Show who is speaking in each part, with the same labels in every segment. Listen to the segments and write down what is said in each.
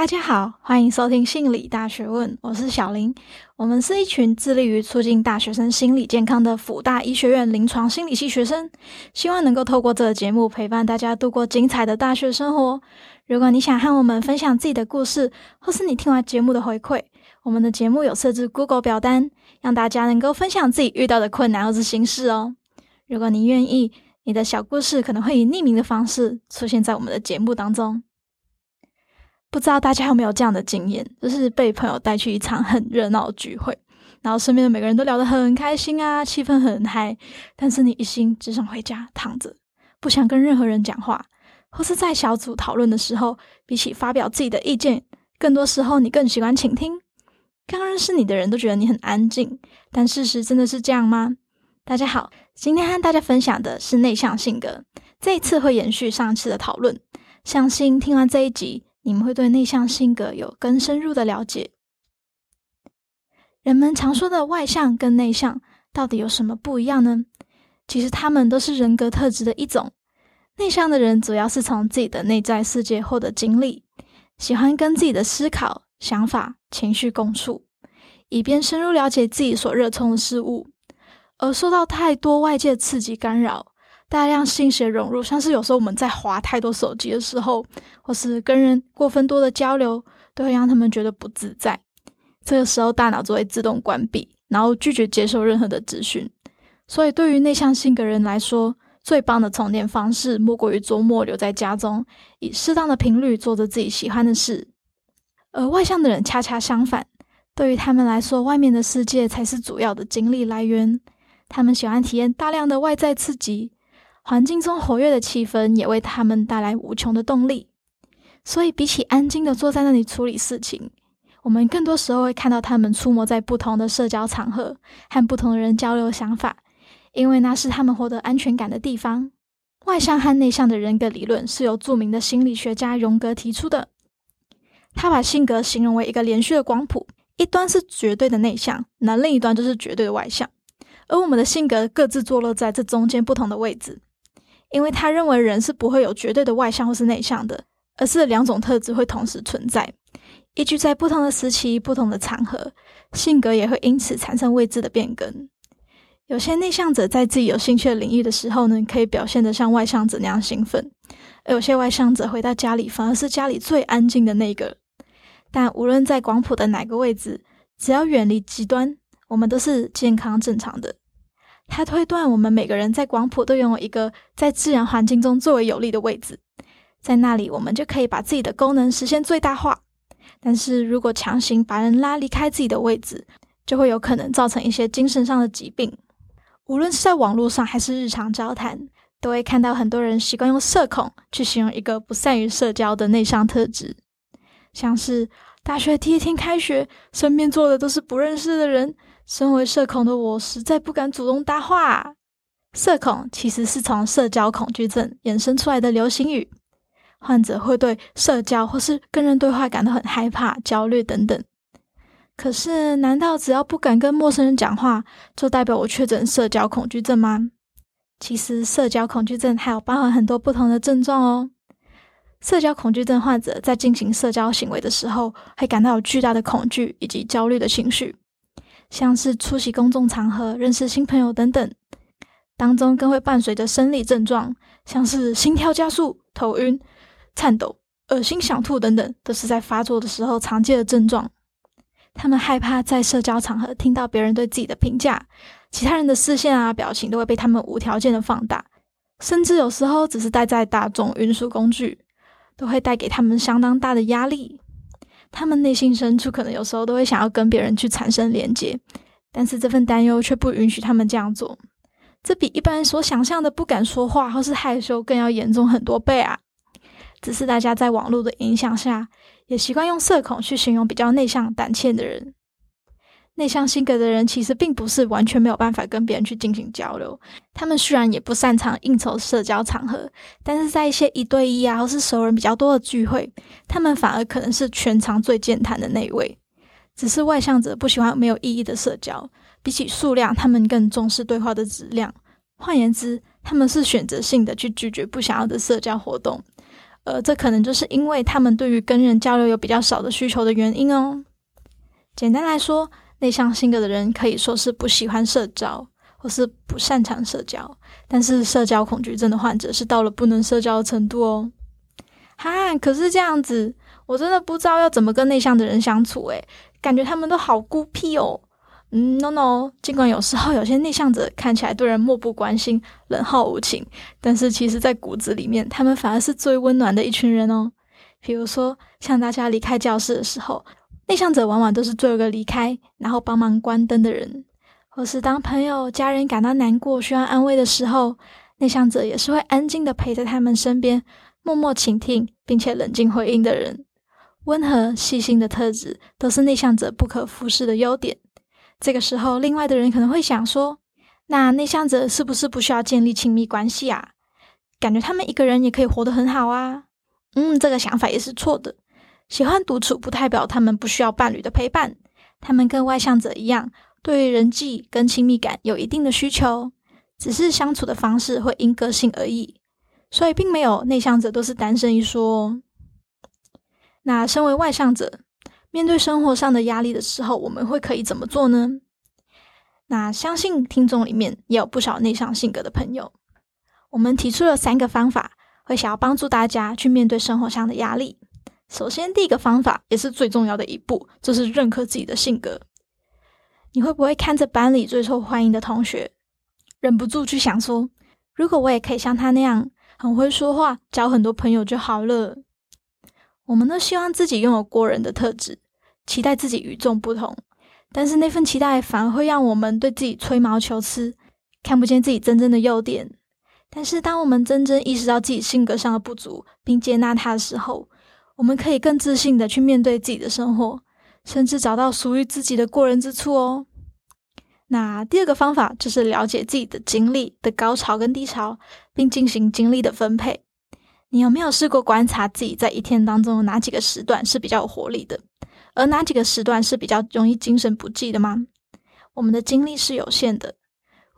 Speaker 1: 大家好，欢迎收听心理大学问，我是小林。我们是一群致力于促进大学生心理健康的辅大医学院临床心理系学生，希望能够透过这个节目陪伴大家度过精彩的大学生活。如果你想和我们分享自己的故事，或是你听完节目的回馈，我们的节目有设置 Google 表单，让大家能够分享自己遇到的困难或是心事哦。如果你愿意，你的小故事可能会以匿名的方式出现在我们的节目当中。不知道大家有没有这样的经验，就是被朋友带去一场很热闹的聚会，然后身边的每个人都聊得很开心啊，气氛很嗨，但是你一心只想回家躺着，不想跟任何人讲话，或是在小组讨论的时候，比起发表自己的意见，更多时候你更喜欢倾听。刚认识你的人都觉得你很安静，但事实真的是这样吗？大家好，今天和大家分享的是内向性格，这一次会延续上次的讨论，相信听完这一集。你们会对内向性格有更深入的了解。人们常说的外向跟内向到底有什么不一样呢？其实他们都是人格特质的一种。内向的人主要是从自己的内在世界获得经历，喜欢跟自己的思考、想法、情绪共处，以便深入了解自己所热衷的事物。而受到太多外界刺激干扰。大量信息的融入，像是有时候我们在划太多手机的时候，或是跟人过分多的交流，都会让他们觉得不自在。这个时候，大脑就会自动关闭，然后拒绝接受任何的资讯。所以，对于内向性格人来说，最棒的充电方式莫过于周末留在家中，以适当的频率做着自己喜欢的事。而外向的人恰恰相反，对于他们来说，外面的世界才是主要的精力来源。他们喜欢体验大量的外在刺激。环境中活跃的气氛也为他们带来无穷的动力，所以比起安静的坐在那里处理事情，我们更多时候会看到他们出没在不同的社交场合，和不同的人交流想法，因为那是他们获得安全感的地方。外向和内向的人格理论是由著名的心理学家荣格提出的，他把性格形容为一个连续的光谱，一端是绝对的内向，那另一端就是绝对的外向，而我们的性格各自坐落在这中间不同的位置。因为他认为人是不会有绝对的外向或是内向的，而是两种特质会同时存在。依据在不同的时期、不同的场合，性格也会因此产生位置的变更。有些内向者在自己有兴趣的领域的时候呢，可以表现得像外向者那样兴奋；而有些外向者回到家里，反而是家里最安静的那个。但无论在广谱的哪个位置，只要远离极端，我们都是健康正常的。他推断，我们每个人在广谱都拥有一个在自然环境中最为有利的位置，在那里，我们就可以把自己的功能实现最大化。但是如果强行把人拉离开自己的位置，就会有可能造成一些精神上的疾病。无论是在网络上还是日常交谈，都会看到很多人习惯用社恐去形容一个不善于社交的内向特质，像是大学第一天开学，身边坐的都是不认识的人。身为社恐的我，实在不敢主动搭话。社恐其实是从社交恐惧症衍生出来的流行语，患者会对社交或是跟人对话感到很害怕、焦虑等等。可是，难道只要不敢跟陌生人讲话，就代表我确诊社交恐惧症吗？其实，社交恐惧症还有包含很多不同的症状哦。社交恐惧症患者在进行社交行为的时候，会感到有巨大的恐惧以及焦虑的情绪。像是出席公众场合、认识新朋友等等，当中更会伴随着生理症状，像是心跳加速、头晕、颤抖、恶心、想吐等等，都是在发作的时候常见的症状。他们害怕在社交场合听到别人对自己的评价，其他人的视线啊、表情都会被他们无条件的放大，甚至有时候只是待在大众运输工具，都会带给他们相当大的压力。他们内心深处可能有时候都会想要跟别人去产生连接，但是这份担忧却不允许他们这样做。这比一般人所想象的不敢说话或是害羞更要严重很多倍啊！只是大家在网络的影响下，也习惯用社恐去形容比较内向、胆怯的人。内向性格的人其实并不是完全没有办法跟别人去进行交流，他们虽然也不擅长应酬社交场合，但是在一些一对一啊或是熟人比较多的聚会，他们反而可能是全场最健谈的那一位。只是外向者不喜欢没有意义的社交，比起数量，他们更重视对话的质量。换言之，他们是选择性的去拒绝不想要的社交活动，呃，这可能就是因为他们对于跟人交流有比较少的需求的原因哦。简单来说，内向性格的人可以说是不喜欢社交，或是不擅长社交。但是社交恐惧症的患者是到了不能社交的程度哦。哈，可是这样子，我真的不知道要怎么跟内向的人相处诶，感觉他们都好孤僻哦。嗯，no no，尽管有时候有些内向者看起来对人漠不关心、冷酷无情，但是其实在骨子里面，他们反而是最温暖的一群人哦。比如说，像大家离开教室的时候。内向者往往都是最后一个离开，然后帮忙关灯的人，或是当朋友、家人感到难过、需要安慰的时候，内向者也是会安静的陪在他们身边，默默倾听，并且冷静回应的人。温和、细心的特质都是内向者不可忽视的优点。这个时候，另外的人可能会想说：“那内向者是不是不需要建立亲密关系啊？感觉他们一个人也可以活得很好啊？”嗯，这个想法也是错的。喜欢独处不代表他们不需要伴侣的陪伴，他们跟外向者一样，对于人际跟亲密感有一定的需求，只是相处的方式会因个性而异，所以并没有内向者都是单身一说。那身为外向者，面对生活上的压力的时候，我们会可以怎么做呢？那相信听众里面也有不少内向性格的朋友，我们提出了三个方法，会想要帮助大家去面对生活上的压力。首先，第一个方法也是最重要的一步，就是认可自己的性格。你会不会看着班里最受欢迎的同学，忍不住去想说，如果我也可以像他那样，很会说话，交很多朋友就好了。我们都希望自己拥有过人的特质，期待自己与众不同，但是那份期待反而会让我们对自己吹毛求疵，看不见自己真正的优点。但是，当我们真正意识到自己性格上的不足，并接纳它的时候，我们可以更自信的去面对自己的生活，甚至找到属于自己的过人之处哦。那第二个方法就是了解自己的精力的高潮跟低潮，并进行精力的分配。你有没有试过观察自己在一天当中哪几个时段是比较有活力的，而哪几个时段是比较容易精神不济的吗？我们的精力是有限的，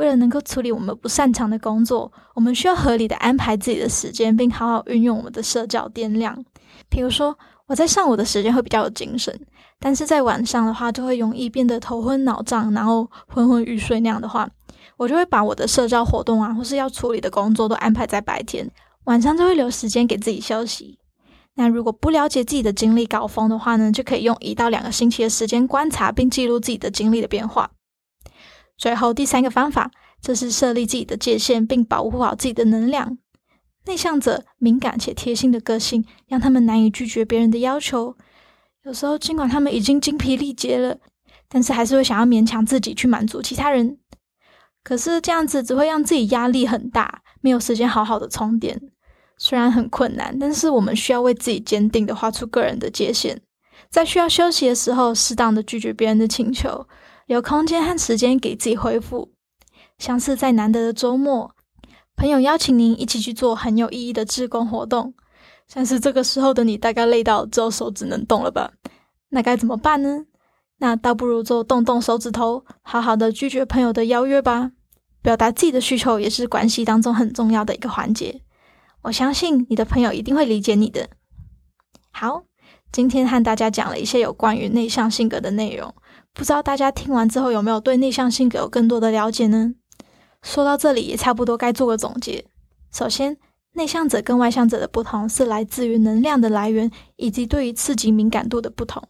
Speaker 1: 为了能够处理我们不擅长的工作，我们需要合理的安排自己的时间，并好好运用我们的社交电量。比如说，我在上午的时间会比较有精神，但是在晚上的话，就会容易变得头昏脑胀，然后昏昏欲睡那样的话，我就会把我的社交活动啊，或是要处理的工作都安排在白天，晚上就会留时间给自己休息。那如果不了解自己的精力高峰的话呢，就可以用一到两个星期的时间观察并记录自己的精力的变化。最后第三个方法，就是设立自己的界限，并保护好自己的能量。内向者敏感且贴心的个性，让他们难以拒绝别人的要求。有时候，尽管他们已经精疲力竭了，但是还是会想要勉强自己去满足其他人。可是这样子只会让自己压力很大，没有时间好好的充电。虽然很困难，但是我们需要为自己坚定的画出个人的界限，在需要休息的时候，适当的拒绝别人的请求，留空间和时间给自己恢复。像是在难得的周末。朋友邀请您一起去做很有意义的志工活动，像是这个时候的你大概累到只有手指能动了吧？那该怎么办呢？那倒不如就动动手指头，好好的拒绝朋友的邀约吧。表达自己的需求也是关系当中很重要的一个环节。我相信你的朋友一定会理解你的。好，今天和大家讲了一些有关于内向性格的内容，不知道大家听完之后有没有对内向性格有更多的了解呢？说到这里，也差不多该做个总结。首先，内向者跟外向者的不同是来自于能量的来源以及对于刺激敏感度的不同。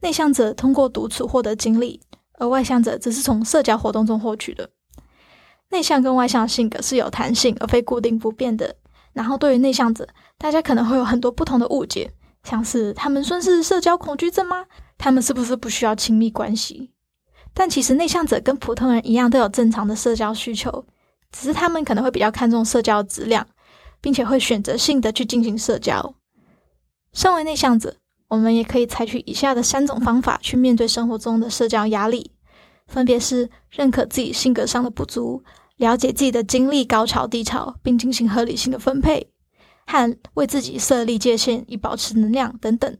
Speaker 1: 内向者通过独处获得精力，而外向者则是从社交活动中获取的。内向跟外向性格是有弹性而非固定不变的。然后，对于内向者，大家可能会有很多不同的误解，像是他们算是社交恐惧症吗？他们是不是不需要亲密关系？但其实内向者跟普通人一样，都有正常的社交需求，只是他们可能会比较看重社交质量，并且会选择性的去进行社交。身为内向者，我们也可以采取以下的三种方法去面对生活中的社交压力，分别是认可自己性格上的不足，了解自己的精力高潮低潮，并进行合理性的分配，和为自己设立界限以保持能量等等。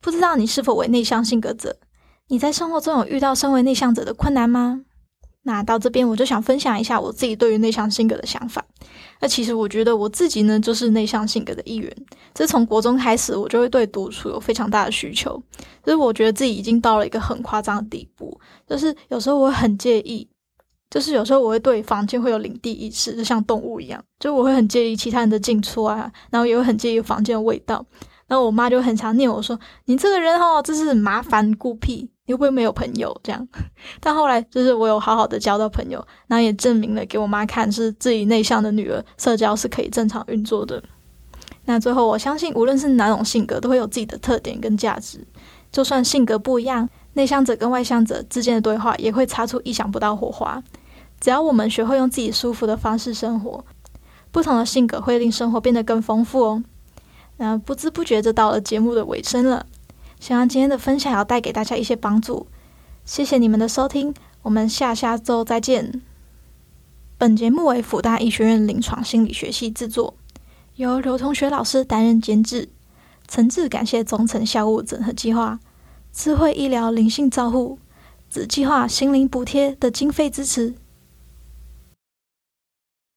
Speaker 1: 不知道你是否为内向性格者？你在生活中有遇到身为内向者的困难吗？那到这边我就想分享一下我自己对于内向性格的想法。那其实我觉得我自己呢，就是内向性格的一员。自从国中开始，我就会对独处有非常大的需求，就是我觉得自己已经到了一个很夸张的地步，就是有时候我很介意，就是有时候我会对房间会有领地意识，就像动物一样，就我会很介意其他人的进出啊，然后也会很介意房间的味道。然后我妈就很常念我说：“你这个人哦，真是麻烦孤僻，你会不会没有朋友？”这样。但后来就是我有好好的交到朋友，然后也证明了给我妈看，是自己内向的女儿，社交是可以正常运作的。那最后，我相信无论是哪种性格，都会有自己的特点跟价值。就算性格不一样，内向者跟外向者之间的对话也会擦出意想不到火花。只要我们学会用自己舒服的方式生活，不同的性格会令生活变得更丰富哦。那不知不觉就到了节目的尾声了，希望今天的分享要带给大家一些帮助。谢谢你们的收听，我们下下周再见。本节目为辅大医学院临床心理学系制作，由刘同学老师担任监制。诚挚感谢中成药物整合计划、智慧医疗灵性照护、子计划心灵补贴的经费支持。